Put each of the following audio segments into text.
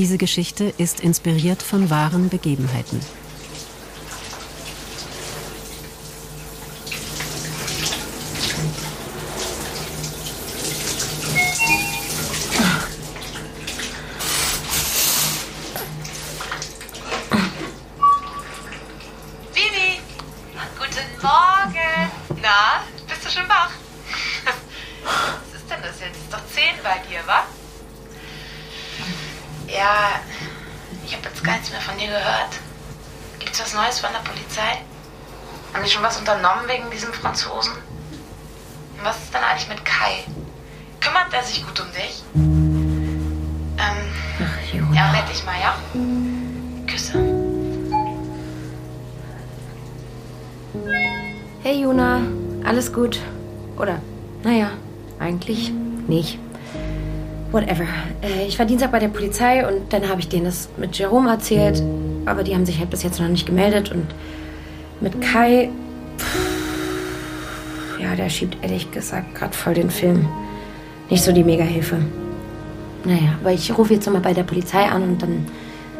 Diese Geschichte ist inspiriert von wahren Begebenheiten. Whatever. Äh, Ich war Dienstag bei der Polizei und dann habe ich denen das mit Jerome erzählt. Aber die haben sich halt bis jetzt noch nicht gemeldet. Und mit Kai. Ja, der schiebt ehrlich gesagt gerade voll den Film. Nicht so die Mega-Hilfe. Naja, aber ich rufe jetzt nochmal bei der Polizei an und dann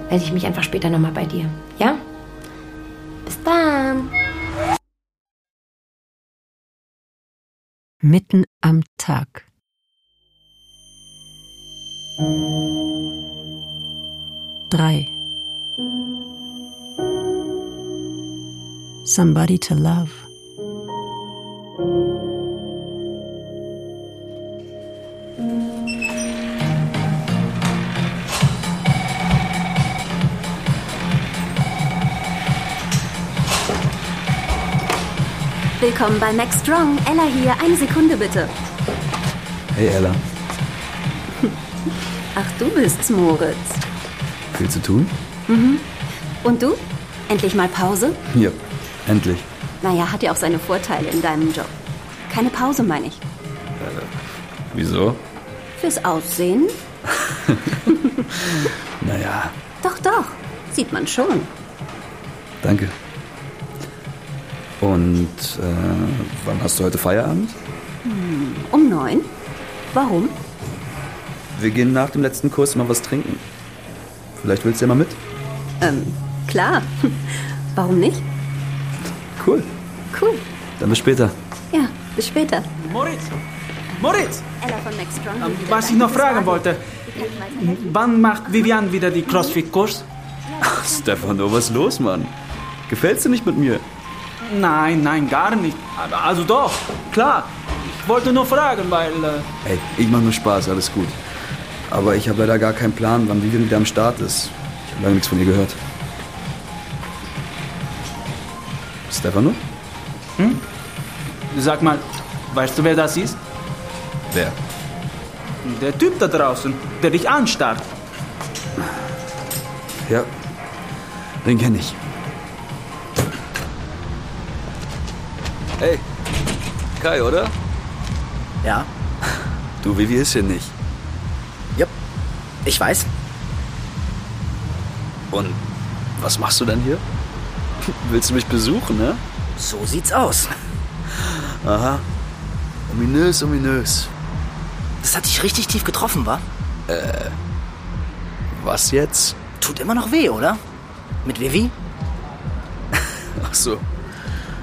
melde ich mich einfach später nochmal bei dir. Ja? Bis dann! Mitten am Tag. Drei. Somebody to love. Willkommen bei Max Strong. Ella hier. Eine Sekunde bitte. Hey Ella, Ach, du bist's, Moritz. viel zu tun? Und du? Endlich mal Pause? Ja, endlich. Naja, hat ja auch seine Vorteile in deinem Job. Keine Pause, meine ich. Wieso? Fürs Aussehen? Naja, Doch, doch. Sieht man schon. danke. Und äh, wann hast du heute Feierabend? Um neun? Warum? Wir gehen nach dem letzten Kurs mal was trinken. Vielleicht willst du ja mal mit? Ähm, klar. Warum nicht? Cool. Cool. Dann bis später. Ja, bis später. Moritz! Moritz! Ella von Max Strong. Ähm, Was ich noch fragen wollte, wann macht Vivian wieder die CrossFit-Kurs? Stefano, was ist los, Mann? Gefällst du nicht mit mir? Nein, nein, gar nicht. Also doch, klar. Ich wollte nur fragen, weil... Äh, Ey, ich mach nur Spaß, alles gut. Aber ich habe leider gar keinen Plan, wann Vivian wieder am Start ist. Ich habe lange nichts von ihr gehört. Stefano? sag mal, weißt du, wer das ist? Wer? Der Typ da draußen, der dich anstarrt. Ja, den kenne ich. Hey, Kai, oder? Ja, Du, Vivi ist hier nicht. Ich weiß. Und was machst du denn hier? Willst du mich besuchen, ne? So sieht's aus. Aha. Ominös, ominös. Das hat dich richtig tief getroffen, wa? Was jetzt? Tut immer noch weh, oder? Mit Vivi? Ach so.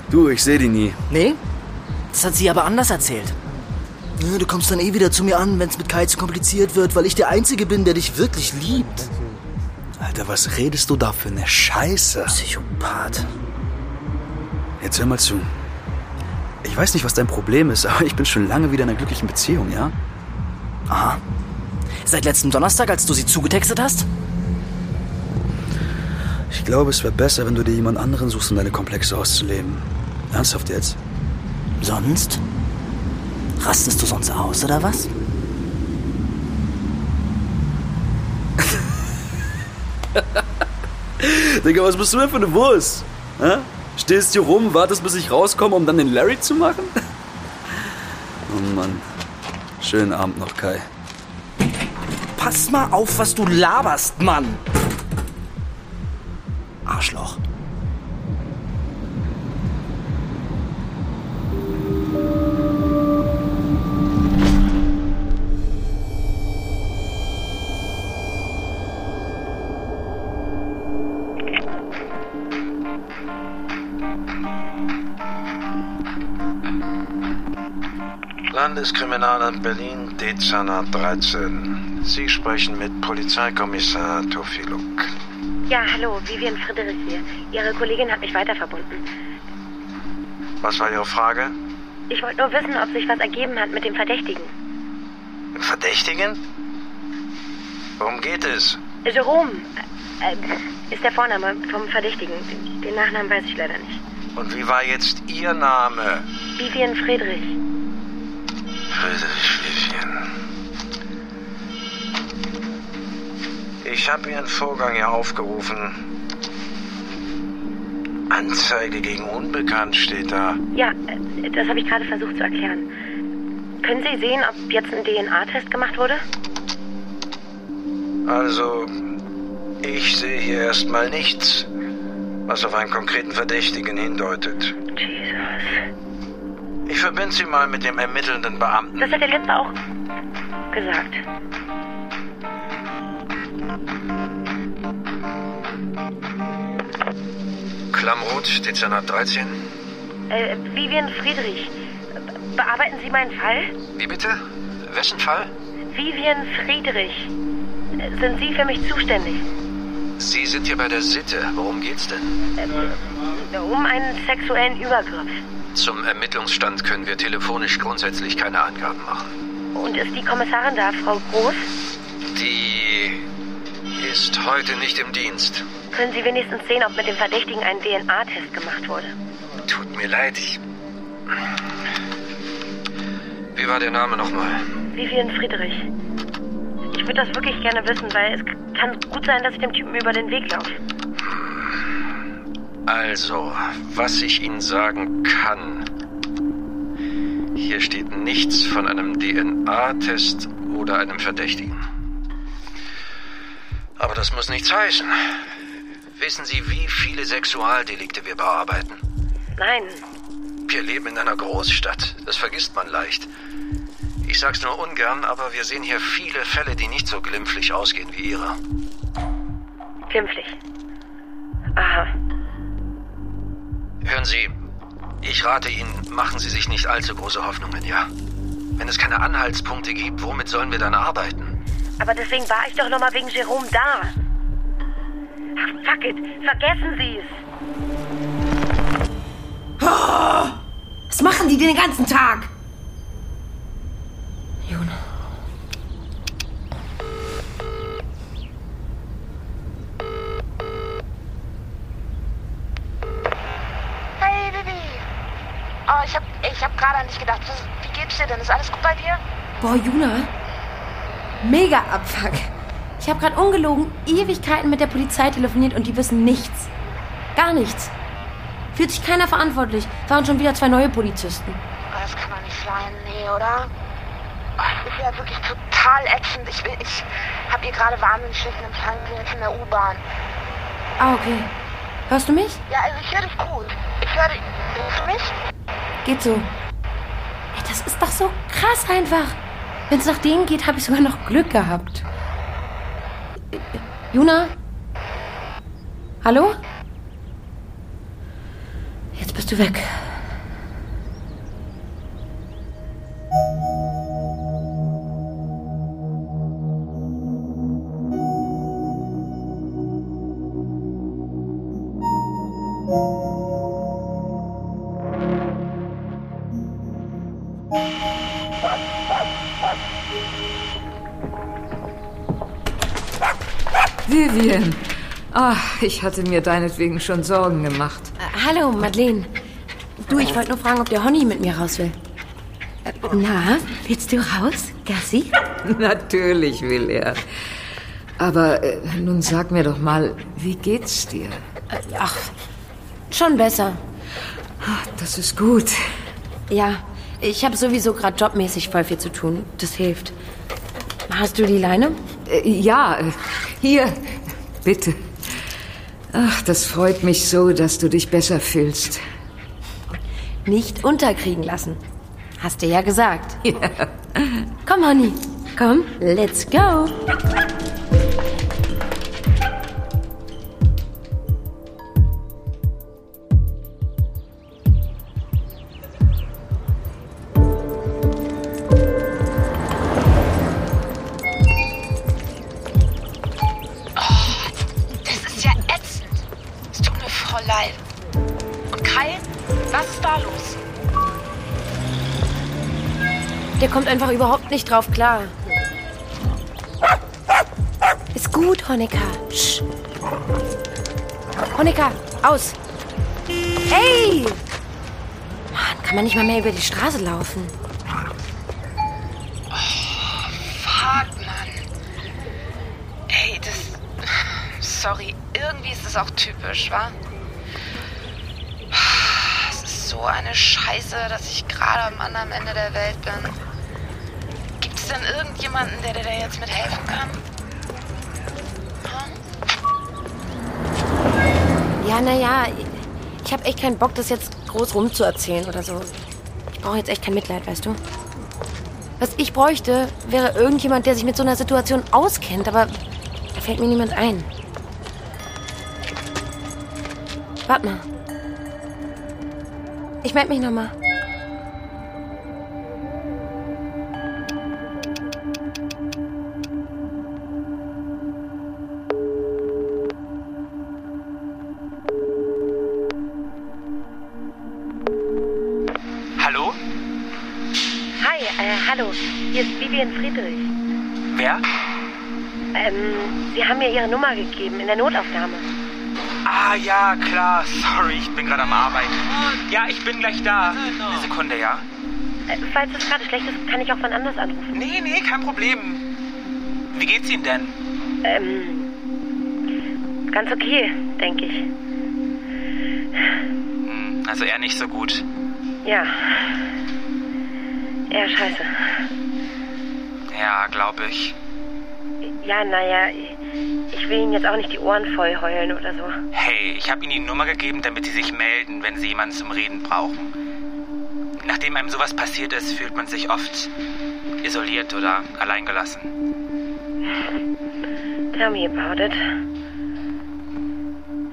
Du, ich sehe die nie. Nee? Das hat sie aber anders erzählt. Du kommst dann eh wieder zu mir an, wenn's mit Kai zu kompliziert wird, weil ich der Einzige bin, der dich wirklich liebt. Alter, was redest du da für eine Scheiße? Psychopath. Jetzt hör mal zu. Ich weiß nicht, was dein Problem ist, aber ich bin schon lange wieder in einer glücklichen Beziehung, ja? Aha. Seit letzten Donnerstag, als du sie zugetextet hast? Ich glaube, es wäre besser, wenn du dir jemand anderen suchst, um deine Komplexe auszuleben. Ernsthaft jetzt? Sonst? Rastest du sonst aus, oder was? Digga, was bist du denn für eine Wurst? Hä? Stehst hier rum, wartest, bis ich rauskomme, um dann den Larry zu machen? Oh Mann. Schönen Abend noch, Kai. Pass mal auf, was du laberst, Mann! Arschloch. Landeskriminalamt Berlin, Dezernat 13. Sie sprechen mit Polizeikommissar Tofiluk. Ja, hallo, Vivian Friedrich hier. Ihre Kollegin hat mich weiterverbunden. Was war Ihre Frage? Ich wollte nur wissen, ob sich was ergeben hat mit dem Verdächtigen. Dem Verdächtigen? Worum geht es? Jerome äh, ist der Vorname vom Verdächtigen. Den- Den Nachnamen weiß ich leider nicht. Und wie war jetzt Ihr Name? Vivian Friedrich. Friedrich Vivian. Ich habe Ihren Vorgang hier aufgerufen. Anzeige gegen Unbekannt steht da. Ja, das habe ich gerade versucht zu erklären. Können Sie sehen, ob jetzt ein DNA-Test gemacht wurde? Also, ich sehe hier erstmal nichts, was auf einen konkreten Verdächtigen hindeutet. Jesus. Ich verbinde Sie mal mit dem ermittelnden Beamten. Das hat der Letzte auch gesagt. Klammroth, Dezernat 13. Äh, Vivian Friedrich. Be- Bearbeiten Sie meinen Fall? Wie bitte? Wessen Fall? Vivian Friedrich. Sind Sie für mich zuständig? Sie sind hier bei der Sitte. Worum geht's denn? Um einen sexuellen Übergriff. Zum Ermittlungsstand können wir telefonisch grundsätzlich keine Angaben machen. Und ist die Kommissarin da, Frau Groß? Die ist heute nicht im Dienst. Können Sie wenigstens sehen, ob mit dem Verdächtigen ein DNA-Test gemacht wurde? Tut mir leid, ich... Wie war der Name nochmal? Vivian Friedrich. Ich würde das wirklich gerne wissen, weil es kann gut sein, dass ich dem Typen über den Weg laufe. Also, was ich Ihnen sagen kann. Hier steht nichts von einem DNA-Test oder einem Verdächtigen. Aber das muss nichts heißen. Wissen Sie, wie viele Sexualdelikte wir bearbeiten? Nein, Wir leben in einer Großstadt. Das vergisst man leicht. Ich sag's nur ungern, aber wir sehen hier viele Fälle, die nicht so glimpflich ausgehen wie Ihre. glimpflich. Aha. Hören Sie, ich rate Ihnen, machen Sie sich nicht allzu große Hoffnungen, ja? Wenn es keine Anhaltspunkte gibt, womit sollen wir dann arbeiten? Aber deswegen war ich doch noch mal wegen Jerome da. Ach, fuck it. Vergessen Sie es. Was machen die den ganzen Tag? Juna. Hey, Bibi. Oh, ich hab, ich hab gerade an dich gedacht. Was- Wie geht's dir denn? Ist alles gut bei dir? Boah, Juna. Mega Abfuck. Ich habe gerade ungelogen Ewigkeiten mit der Polizei telefoniert und die wissen nichts. Gar nichts. Fühlt sich keiner verantwortlich. Waren schon wieder zwei neue Polizisten. Oh, das kann doch nicht sein. Nee, oder? Oh, das ist ja wirklich total ätzend. Ich, ich hab hier gerade wahnsinnig schlechten Empfang jetzt in der U-Bahn. Ah, okay. Hörst du mich? Ja, also ich höre dich gut. Ich höre dich. Hörst du mich? Geht so. Das ist doch so krass einfach. Wenn es nach denen geht, habe ich sogar noch Glück gehabt. Juna? Hallo? Jetzt bist du weg. Ach, ich hatte mir deinetwegen schon Sorgen gemacht. Äh, hallo, Madeleine. Du, ich wollte nur fragen, ob der Honey mit mir raus will. Äh, na, willst du raus, Gassi? Natürlich will er. Aber äh, nun sag mir doch mal, wie geht's dir? Ach, schon besser. Das ist gut. Ja, ich habe sowieso gerade jobmäßig voll viel zu tun. Das hilft. Hast du die Leine? Äh, ja, äh, hier, bitte. Ach, das freut mich so, dass du dich besser fühlst. Nicht unterkriegen lassen. Hast du ja gesagt. Komm, Honey. Komm, let's go. Überhaupt nicht drauf klar. Ist gut, Honecker. Sch. Honecker, aus. Hey! Mann, kann man nicht mal mehr über die Straße laufen? Fuck, Mann. Ey, das. Sorry, irgendwie ist das auch typisch, wa? Es ist so eine Scheiße, dass ich gerade am anderen Ende der Welt bin. Es denn irgendjemanden, der dir da jetzt mit helfen kann? Ja, naja, ich habe echt keinen Bock, das jetzt groß rumzuerzählen oder so. Ich brauche jetzt echt kein Mitleid, weißt du? Was ich bräuchte, wäre irgendjemand, der sich mit so einer Situation auskennt, aber da fällt mir niemand ein. Warte mal. Ich melde mich nochmal. Hallo. Hier ist Vivian Friedrich. Wer? Ähm, Sie haben mir Ihre Nummer gegeben in der Notaufnahme. Ah, ja, klar. Sorry, ich bin gerade am Arbeiten. Ja, ich bin gleich da. Eine Sekunde, ja? Äh, falls es gerade schlecht ist, kann ich auch wann anders anrufen. Nee, nee, kein Problem. Wie geht's Ihnen denn? Ähm, ganz okay, denke ich. Hm, also eher nicht so gut. Ja. Eher scheiße. Ja, glaube ich. Ja, naja, ich will Ihnen jetzt auch nicht die Ohren voll heulen oder so. Hey, ich habe Ihnen die Nummer gegeben, damit Sie sich melden, wenn Sie jemanden zum Reden brauchen. Nachdem einem sowas passiert ist, fühlt man sich oft isoliert oder alleingelassen. Tell me about it.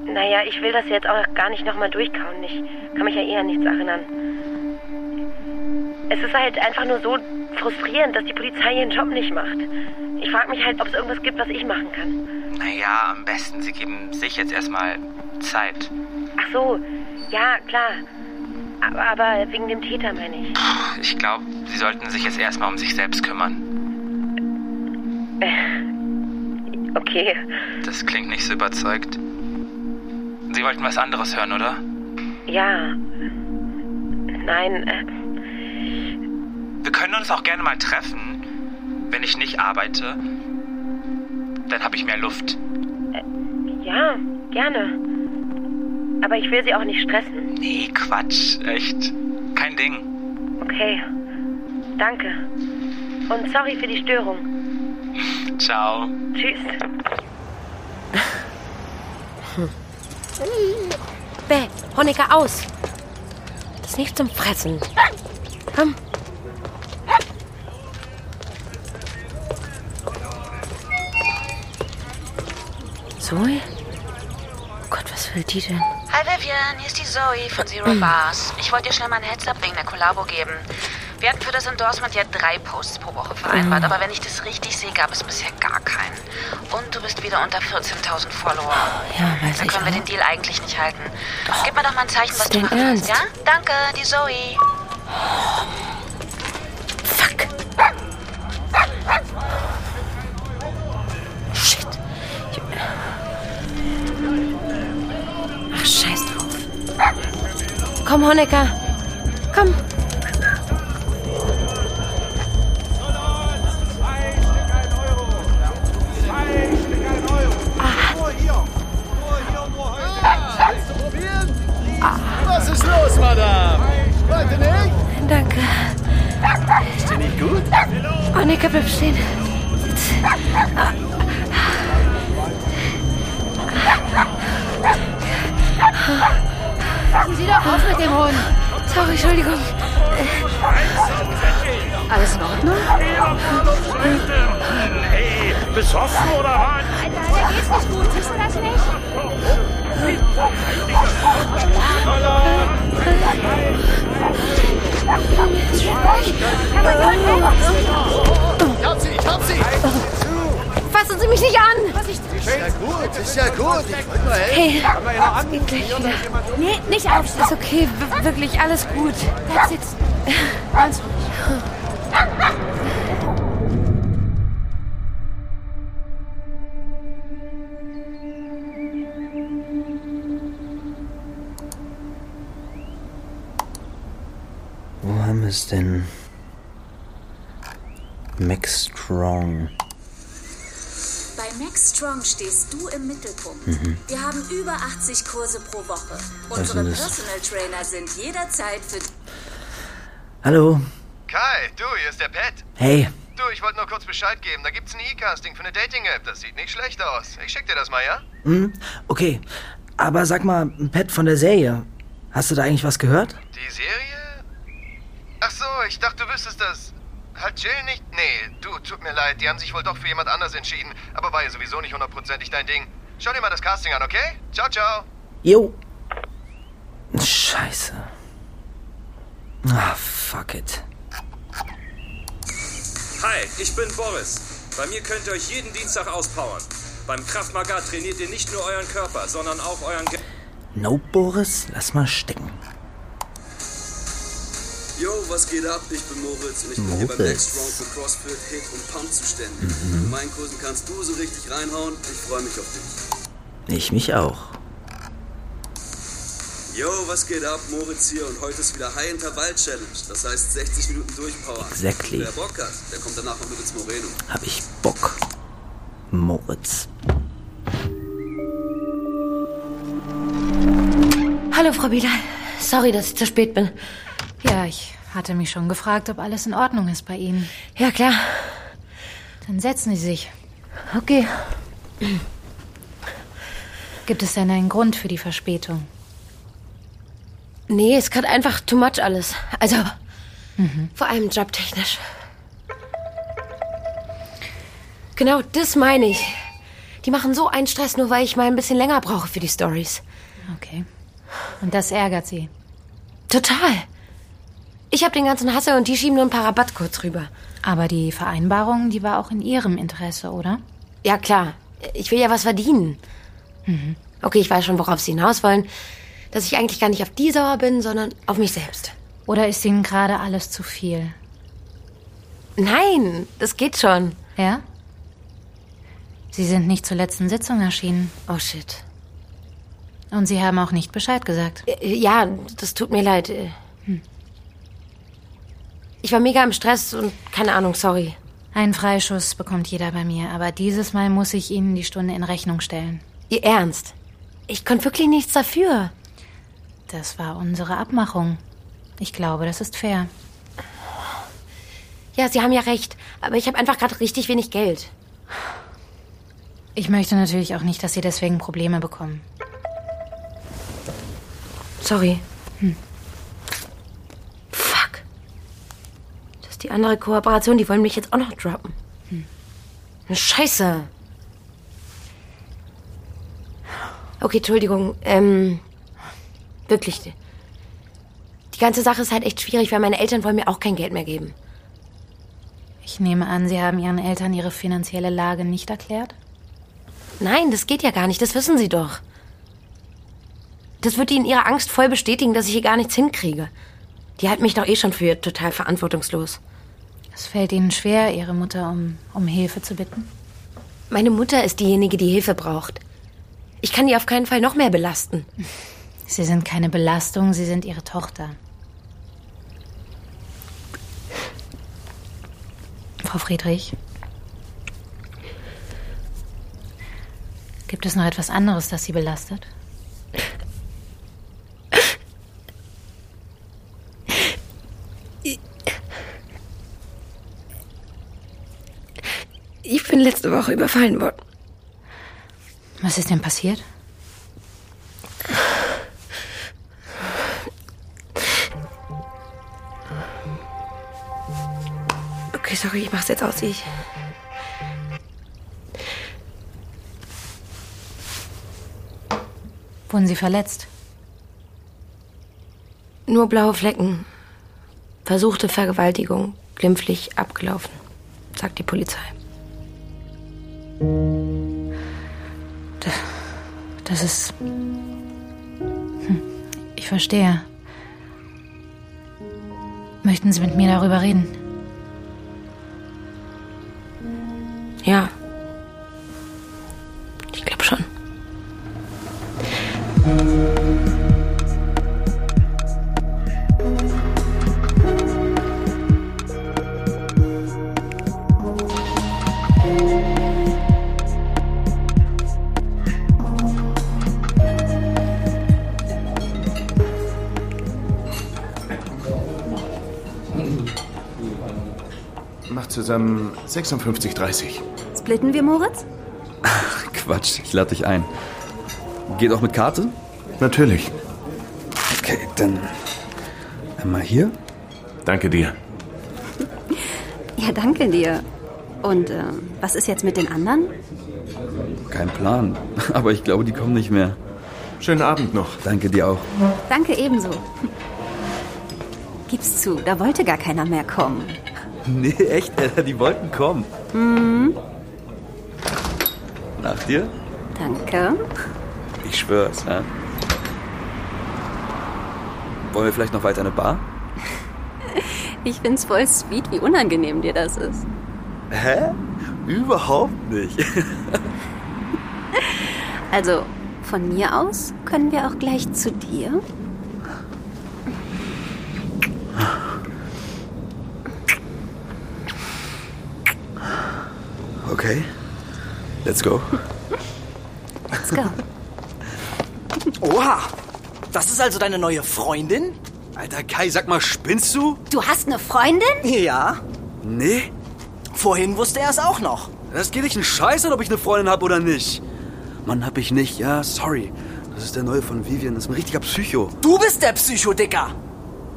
Naja, ich will das jetzt auch gar nicht nochmal durchkauen. Ich kann mich ja eher an nichts erinnern. Es ist halt einfach nur so frustrierend, dass die Polizei ihren Job nicht macht. Ich frage mich halt, ob es irgendwas gibt, was ich machen kann. Naja, am besten, Sie geben sich jetzt erstmal Zeit. Ach so, ja, klar. Aber, aber wegen dem Täter meine ich. Ich glaube, Sie sollten sich jetzt erstmal um sich selbst kümmern. Okay. Das klingt nicht so überzeugt. Sie wollten was anderes hören, oder? Ja. Nein, äh, Wir können uns auch gerne mal treffen. Wenn ich nicht arbeite, dann habe ich mehr Luft. ja, gerne. Aber ich will Sie auch nicht stressen. Nee, Quatsch, echt. Kein Ding. Okay. Danke. Und sorry für die Störung. Ciao. Tschüss. Bäh, Honecker aus. Das ist nicht zum Fressen. Was will die denn? Hi Vivian, hier ist die Zoe von Zero Bars. Ich wollte dir schnell mal ein Heads-up wegen der Kollabo geben. Wir hatten für das Endorsement ja drei Posts pro Woche vereinbart, aber wenn ich das richtig sehe, gab es bisher gar keinen. Und du bist wieder unter 14.000 Follower. Ja, weiß Dann ich können wir auch. den Deal eigentlich nicht halten. Gib mir doch mal ein Zeichen, was Ist du machen willst, ja? Danke, die Zoe. Komm, Honecker. Komm. Was ist los, Madame? Heute nicht? Danke. Ist dir nicht gut? Honecker, bleib stehen. Passen Sie doch auf mit dem Hund. Sorry, Entschuldigung. Alles in Ordnung? Hey, besoffen oder was? Alter, geht's nicht gut. Siehst du das nicht? Ich hab sie, ich hab sie! fassen Sie mich nicht an! Was ich ist ja gut, ist ja gut. Ich wollte nur helfen. Geht gleich wieder. Nee, nicht auf. Ist okay, w wirklich, alles gut. Bleib sitzen. Ganz ruhig. Wo haben wir es denn? Max Strong. Max Strong stehst du im Mittelpunkt. Mhm. Wir haben über 80 Kurse pro Woche. Was Unsere das? Personal Trainer sind jederzeit für Hallo? Kai, du, hier ist der Pat. Hey, Du, ich wollte nur kurz Bescheid geben. Da gibt's ein E-Casting für eine Dating-App. Das sieht nicht schlecht aus. Ich schick dir das mal, ja? Hm, okay. Aber sag mal, Pat von der Serie, hast du da eigentlich was gehört? Die Serie? Ach so, ich dachte, du wüsstest das. Hat Jill nicht? Nee, du, tut mir leid. Die haben sich wohl doch für jemand anders entschieden. Aber war ja sowieso nicht hundertprozentig dein Ding. Schau dir mal das Casting an, okay? Ciao, ciao. Jo. Scheiße. Ah, fuck it. Hi, ich bin Boris. Bei mir könnt ihr euch jeden Dienstag auspowern. Beim Kraftmagar trainiert ihr nicht nur euren Körper, sondern auch euren Ge Nope, Boris, lass mal stecken. Yo, was geht ab? Ich bin Moritz und ich bin hier bei Moritz. Max Strong für CrossFit, Hit und Pump zuständig. Mhm. In meinen Kursen kannst du so richtig reinhauen. Ich freue mich auf dich. Ich mich auch. Yo, was geht ab? Moritz hier und heute ist wieder High Intervall Challenge. Das heißt 60 Minuten durchpowern. Exactly. Wer Bock hat, der kommt danach noch mit ins Moreno. Hab ich Bock. Moritz. Hallo, Frau Bieder. Sorry, dass ich zu spät bin. Ja, ich hatte mich schon gefragt, ob alles in Ordnung ist bei Ihnen. Ja, klar. Dann setzen Sie sich. Okay. Gibt es denn einen Grund für die Verspätung? Nee, ist gerade einfach too much alles. Also, vor allem jobtechnisch. Genau, das meine ich. Die machen so einen Stress, nur weil ich mal ein bisschen länger brauche für die Stories. Okay. Und das ärgert Sie? Total. Ich habe den ganzen Hassel und die schieben nur ein paar Rabattcodes rüber. Aber die Vereinbarung, die war auch in Ihrem Interesse, oder? Ja, klar. Ich will ja was verdienen. Mhm. Okay, ich weiß schon, worauf Sie hinaus wollen. Dass ich eigentlich gar nicht auf die sauer bin, sondern auf mich selbst. Oder ist Ihnen gerade alles zu viel? Nein, das geht schon. Ja? Sie sind nicht zur letzten Sitzung erschienen. Oh shit. Und Sie haben auch nicht Bescheid gesagt. Äh, Ja, das tut mir leid. Ich war mega im Stress und keine Ahnung, sorry. Einen Freischuss bekommt jeder bei mir, aber dieses Mal muss ich Ihnen die Stunde in Rechnung stellen. Ihr Ernst? Ich konnte wirklich nichts dafür. Das war unsere Abmachung. Ich glaube, das ist fair. Ja, Sie haben ja recht. Aber ich habe einfach gerade richtig wenig Geld. Ich möchte natürlich auch nicht, dass Sie deswegen Probleme bekommen. Sorry. Hm. Fuck. Das ist die andere Kooperation. Die wollen mich jetzt auch noch droppen. Hm. Scheiße. Okay, Entschuldigung. Ähm, wirklich. Die ganze Sache ist halt echt schwierig, weil meine Eltern wollen mir auch kein Geld mehr geben. Ich nehme an, Sie haben Ihren Eltern Ihre finanzielle Lage nicht erklärt? Nein, das geht ja gar nicht. Das wissen Sie doch. Das wird Ihnen Ihre Angst voll bestätigen, dass ich hier gar nichts hinkriege. Die halten mich doch eh schon für total verantwortungslos. Es fällt Ihnen schwer, Ihre Mutter um, um Hilfe zu bitten? Meine Mutter ist diejenige, die Hilfe braucht. Ich kann die auf keinen Fall noch mehr belasten. Sie sind keine Belastung, Sie sind Ihre Tochter. Frau Friedrich? Gibt es noch etwas anderes, das Sie belastet? Bin letzte Woche überfallen worden. Was ist denn passiert? Okay, sorry, ich mach's jetzt aus, wie ich. Wurden Sie verletzt? Nur blaue Flecken. Versuchte Vergewaltigung. Glimpflich abgelaufen, sagt die Polizei. Das ist. Hm, ich verstehe. Möchten Sie mit mir darüber reden? 56,30. Splitten wir, Moritz? Quatsch, ich lade dich ein. Geht auch mit Karte? Natürlich. Okay, dann einmal hier. Danke dir. Ja, danke dir. Und äh, was ist jetzt mit den anderen? Kein Plan, aber ich glaube, die kommen nicht mehr. Schönen Abend noch. Danke dir auch. Danke ebenso. Gib's zu, da wollte gar keiner mehr kommen. Nee, echt, Alter, die wollten kommen. Mhm. Nach dir? Danke. Ich schwör's, ja. Wollen wir vielleicht noch weiter in eine Bar? Ich find's voll sweet, wie unangenehm dir das ist. Hä? Überhaupt nicht. Also, von mir aus können wir auch gleich zu dir. Okay. Let's go. Let's go. Oha! Das ist also deine neue Freundin? Alter Kai, sag mal, spinnst du? Du hast eine Freundin? Ja. Nee. Vorhin wusste er es auch noch. Das geht dich einen Scheiß an, ob ich eine Freundin habe oder nicht. Mann, hab ich nicht. Ja, sorry. Das ist der neue von Vivian. Das ist ein richtiger Psycho. Du bist der Psycho-Dicker.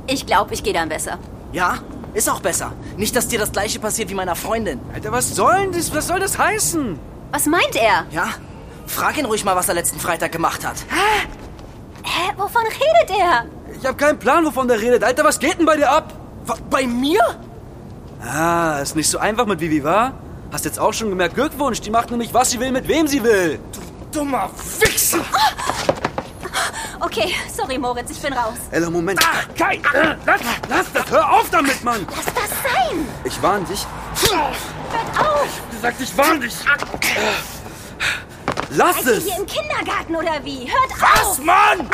Ich glaube, ich gehe dann besser. Ja, ist auch besser. Nicht, dass dir das gleiche passiert wie meiner Freundin. Alter, was soll denn das? Was soll das heißen? Was meint er? Ja? Frag ihn ruhig mal, was er letzten Freitag gemacht hat. Hä? Hä? Wovon redet er? Ich habe keinen Plan, wovon der redet. Alter, was geht denn bei dir ab? Bei mir? Ah, ist nicht so einfach mit Vivi, wa? Hast jetzt auch schon gemerkt, Glückwunsch. Die macht nämlich, was sie will, mit wem sie will. Du dummer Wichser! Okay, sorry, Moritz, ich bin raus. Ella, Moment. Ah, Kai, äh, lass, lass das. Hör auf damit, Mann. Lass das sein. Ich warn dich. Hört auf. Ich gesagt, ich warn dich. Lass Seid es. ihr hier im Kindergarten oder wie? Hört Was, auf. Mann?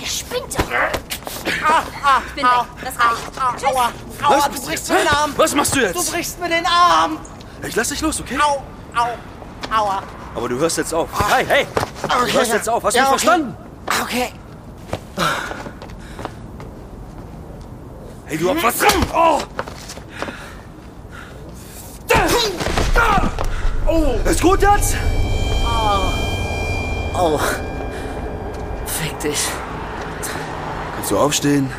Ihr spinnt doch. Ich bin weg. Das reicht. Tschüss. Aua, aua, du brichst mir den Arm. Was machst du jetzt? Du brichst mir den Arm. Ich lass dich los, okay? Au, au, aua. Aber du hörst jetzt auf. Hey, hey. Du Okay, hörst ja. jetzt auf. Hast du Ja, mich okay. verstanden? Okay. Hey, du hast was dran. Oh. Oh. Ist gut jetzt? Oh. Fick dich. Kannst du aufstehen?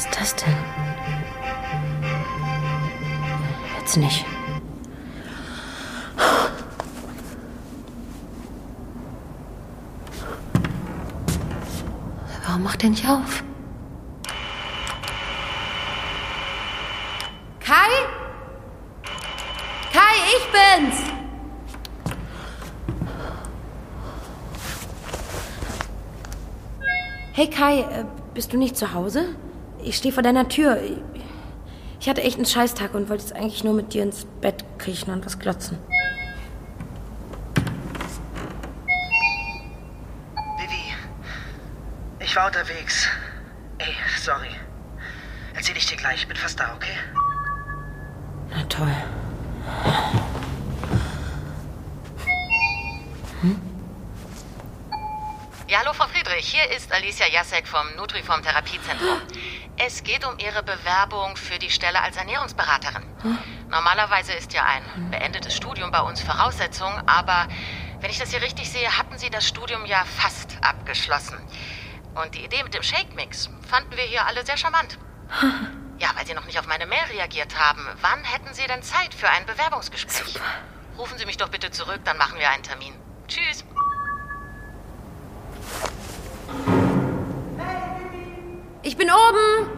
Wer ist das denn? Jetzt nicht. Warum macht er nicht auf? Kai? Kai, ich bin's! Hey Kai, äh, bist du nicht zu Hause? Ich stehe vor deiner Tür. Ich hatte echt einen Scheißtag und wollte jetzt eigentlich nur mit dir ins Bett kriechen und was glotzen. Vivi, ich war unterwegs. Ey, sorry. Erzähl ich dir gleich. Bin fast da, okay? Na toll. Ja, hallo Frau Friedrich, hier ist Alicia Jasek vom Nutriform Therapiezentrum. Es geht um Ihre Bewerbung für die Stelle als Ernährungsberaterin. Normalerweise ist ja ein beendetes Studium bei uns Voraussetzung, aber wenn ich das hier richtig sehe, hatten Sie das Studium ja fast abgeschlossen. Und die Idee mit dem Shake-Mix fanden wir hier alle sehr charmant. Ja, weil Sie noch nicht auf meine Mail reagiert haben. Wann hätten Sie denn Zeit für ein Bewerbungsgespräch? Rufen Sie mich doch bitte zurück, dann machen wir einen Termin. Tschüss. Bin oben!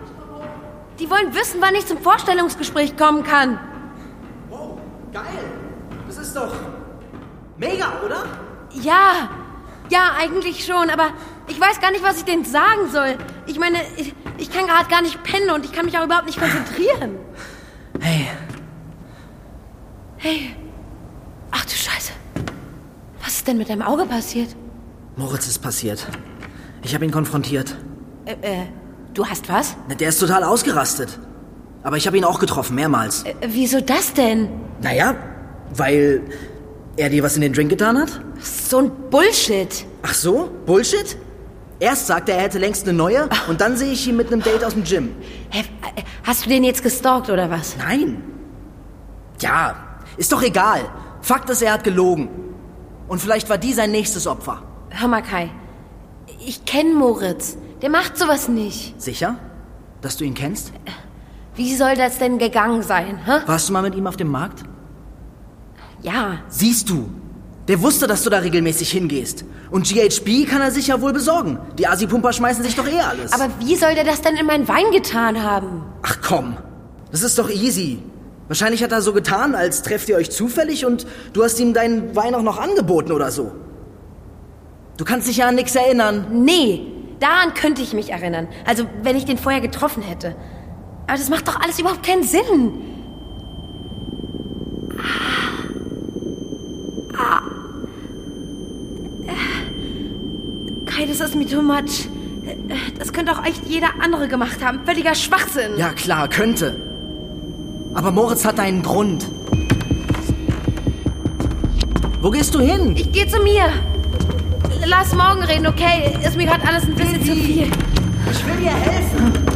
Die wollen wissen, wann ich zum Vorstellungsgespräch kommen kann. Wow, geil. Das ist doch mega, oder? Ja, ja, eigentlich schon, aber Ich weiß gar nicht, was ich denen sagen soll. Ich meine, ich, ich kann gerade gar nicht pennen und ich kann mich auch überhaupt nicht konzentrieren. Hey, Hey. Ach du Scheiße. Was ist denn mit deinem Auge passiert? Moritz ist passiert. Ich habe ihn konfrontiert. Äh, äh, du hast was? Der ist total ausgerastet. Aber ich habe ihn auch getroffen, mehrmals. Äh, wieso das denn? Naja, weil er dir was in den Drink getan hat? So ein Bullshit. Ach so? Bullshit? Erst sagt er, er hätte längst eine neue und dann sehe ich ihn mit einem Date aus dem Gym. Hä, äh, hast du den jetzt gestalkt oder was? Nein. Ja, ist doch egal. Fakt ist, er hat gelogen. Und vielleicht war die sein nächstes Opfer. Hör mal, Kai. Ich kenne Moritz. Der macht sowas nicht. Sicher? Dass du ihn kennst? Wie soll das denn gegangen sein, hä? Warst du mal mit ihm auf dem Markt? Ja. Siehst du, der wusste, dass du da regelmäßig hingehst. Und GHB kann er sich ja wohl besorgen. Die Asipumper schmeißen sich doch eh alles. Aber wie soll der das denn in meinen Wein getan haben? Ach komm, das ist doch easy. Wahrscheinlich hat er so getan, als trefft ihr euch zufällig und du hast ihm deinen Wein auch noch angeboten oder so. Du kannst dich ja an nichts erinnern. Nee, daran könnte ich mich erinnern. Also, wenn ich den vorher getroffen hätte. Aber das macht doch alles überhaupt keinen Sinn. Ah. Ah. Äh. Kai, das ist mir too much. Das könnte auch echt jeder andere gemacht haben. Völliger Schwachsinn. Ja klar, könnte. Aber Moritz hat einen Grund. Wo gehst du hin? Ich gehe zu mir. Lass morgen reden, okay? Ist mir gerade alles ein bisschen zu viel. Ich will dir helfen.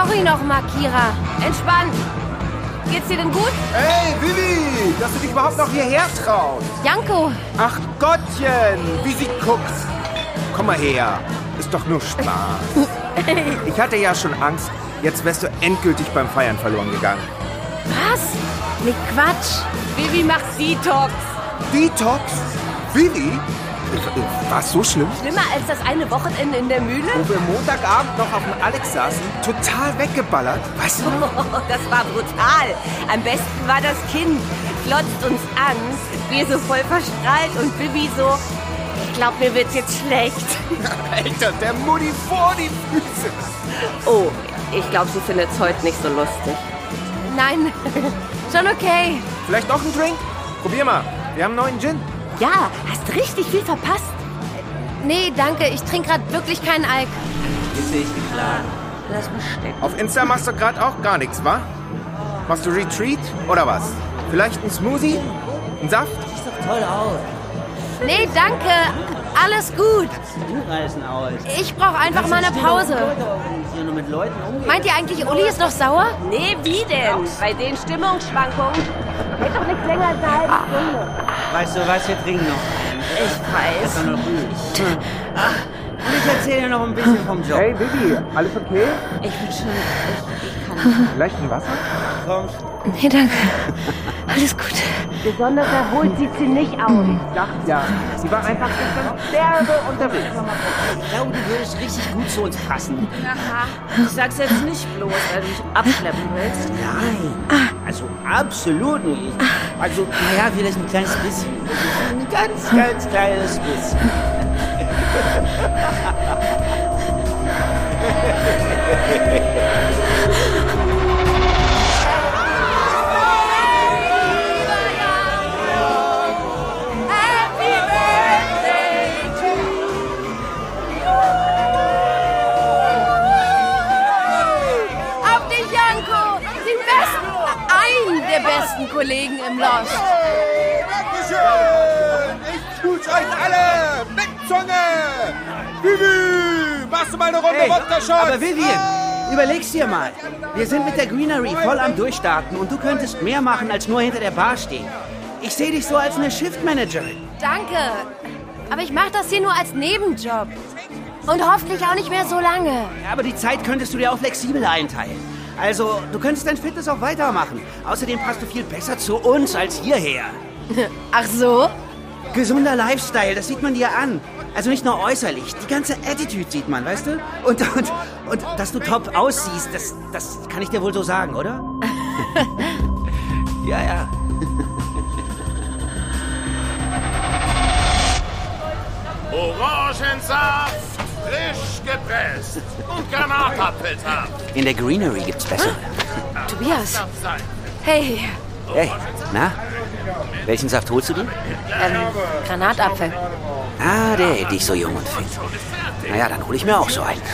Sorry nochmal, Kira. Entspannt. Geht's dir denn gut? Hey, Vivi, dass du dich überhaupt noch hierher traust. Janko. Ach Gottchen, wie sie guckt. Komm mal her. Ist doch nur Spaß. Ich hatte ja schon Angst. Jetzt wärst du endgültig beim Feiern verloren gegangen. Was? Nee, Quatsch. Vivi macht Detox. Detox? Vivi? War's so schlimm? Schlimmer als das eine Wochenende in der Mühle? Wo wir Montagabend noch auf dem Alex saßen, total weggeballert. Weißt du? das war brutal. Am besten war das Kind. Glotzt uns an. Wir so voll verstrahlt und Bibi so. Ich glaube, mir wird's jetzt schlecht. Alter, der Mutti vor die Füße. Oh, ich glaube, sie findet's heute nicht so lustig. Nein, schon okay. Vielleicht noch ein Drink? Probier mal. Wir haben einen neuen Gin. Ja, hast richtig viel verpasst. Nee, danke. Ich trinke gerade wirklich keinen Alk. Jetzt sehe ich geklagt. Lass mich stecken. Auf Insta machst du gerade auch gar nichts, wa? Machst du Retreat oder was? Vielleicht ein Smoothie? Ein Saft? Sieht doch toll aus. Nee, danke. Alles gut. Ich brauche einfach mal eine Pause. Meint ihr eigentlich, Uli ist noch sauer? Nee, wie denn? Bei den Stimmungsschwankungen. Hält doch nicht länger als eine halbe Stunde. Weißt du was, wir trinken noch einen. Ich weiß. Das ist doch noch gut. Und ich erzähle dir noch ein bisschen vom Job. Hey, Bibi, alles okay? Ich bin schon. Ich, ich kann. Vielleicht ein Wasser? Komm. Nee, danke. Alles gut. Besonders erholt sieht sie nicht aus. Ich dachte ja, sie war einfach gestern derbe unterwegs. Ich glaube, du würdest richtig gut zu uns passen. Aha. Ich sag's jetzt nicht bloß, weil du mich abschleppen willst. Nein. Also absolut nicht. Also, naja, vielleicht ein kleines bisschen. Ein ganz, ganz kleines bisschen. Im Lost. Dankeschön! Ich tut's euch alle! Mit Zunge! Mach's Machst du mal eine Runde Hey, Wodka-Shots? aber Vivian, überleg's dir mal. Wir sind mit der Greenery voll am Durchstarten und du könntest mehr machen, als nur hinter der Bar stehen. Ich sehe dich so als eine Shiftmanagerin. Danke. Aber ich mache das hier nur als Nebenjob. Und hoffentlich auch nicht mehr so lange. Ja, aber die Zeit könntest du dir auch flexibel einteilen. Also, du könntest dein Fitness auch weitermachen. Außerdem passt du viel besser zu uns als hierher. Ach so? Gesunder Lifestyle, das sieht man dir an. Also nicht nur äußerlich, die ganze Attitude sieht man, weißt du? Und, und, und dass du top aussiehst, das, das kann ich dir wohl so sagen, oder? ja, ja. Orangensaft, frisch gepresst und Granatapfelsaft. In der Greenery gibt's bessere. Tobias. Hey, Hey, na? Welchen Saft holst du dir? ähm, Granatapfel. Ah, der hält dich so jung und fit. Naja, dann hol ich mir auch so einen.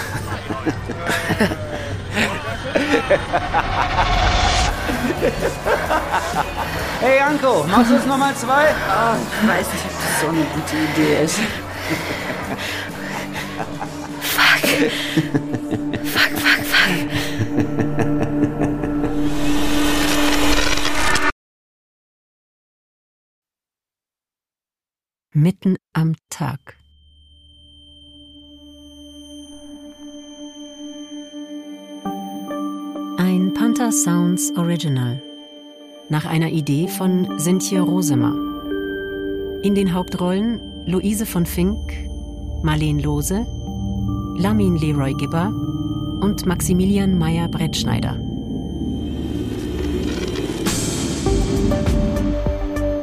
hey, Anko, machst du es nochmal zwei? Oh, ich weiß nicht, ob das so eine gute Idee ist. Fuck. fuck, fuck. Mitten am Tag. Ein Panther Sounds Original. Nach einer Idee von Sintje Rosemer. In den Hauptrollen Luise von Fink, Marleen Lose, Lamin Leroy Gibber und Maximilian Meyer Brettschneider.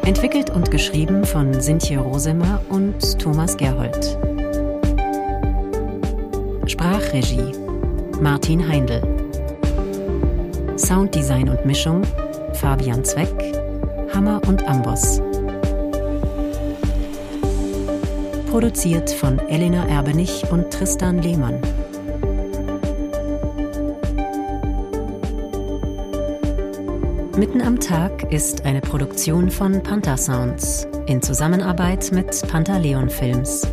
Entwickelt und geschrieben von Sintje Rosemer und Thomas Gerhold. Sprachregie Martin Heindl. Sounddesign und Mischung Fabian Zweck, Hammer und Amboss. Produziert von Elena Erbenich und Tristan Lehmann. Mitten am Tag ist eine Produktion von Panther Sounds in Zusammenarbeit mit Pantaleon Films.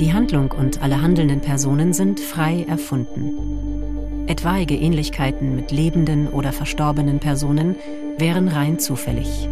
Die Handlung und alle handelnden Personen sind frei erfunden. Etwaige Ähnlichkeiten mit lebenden oder verstorbenen Personen wären rein zufällig.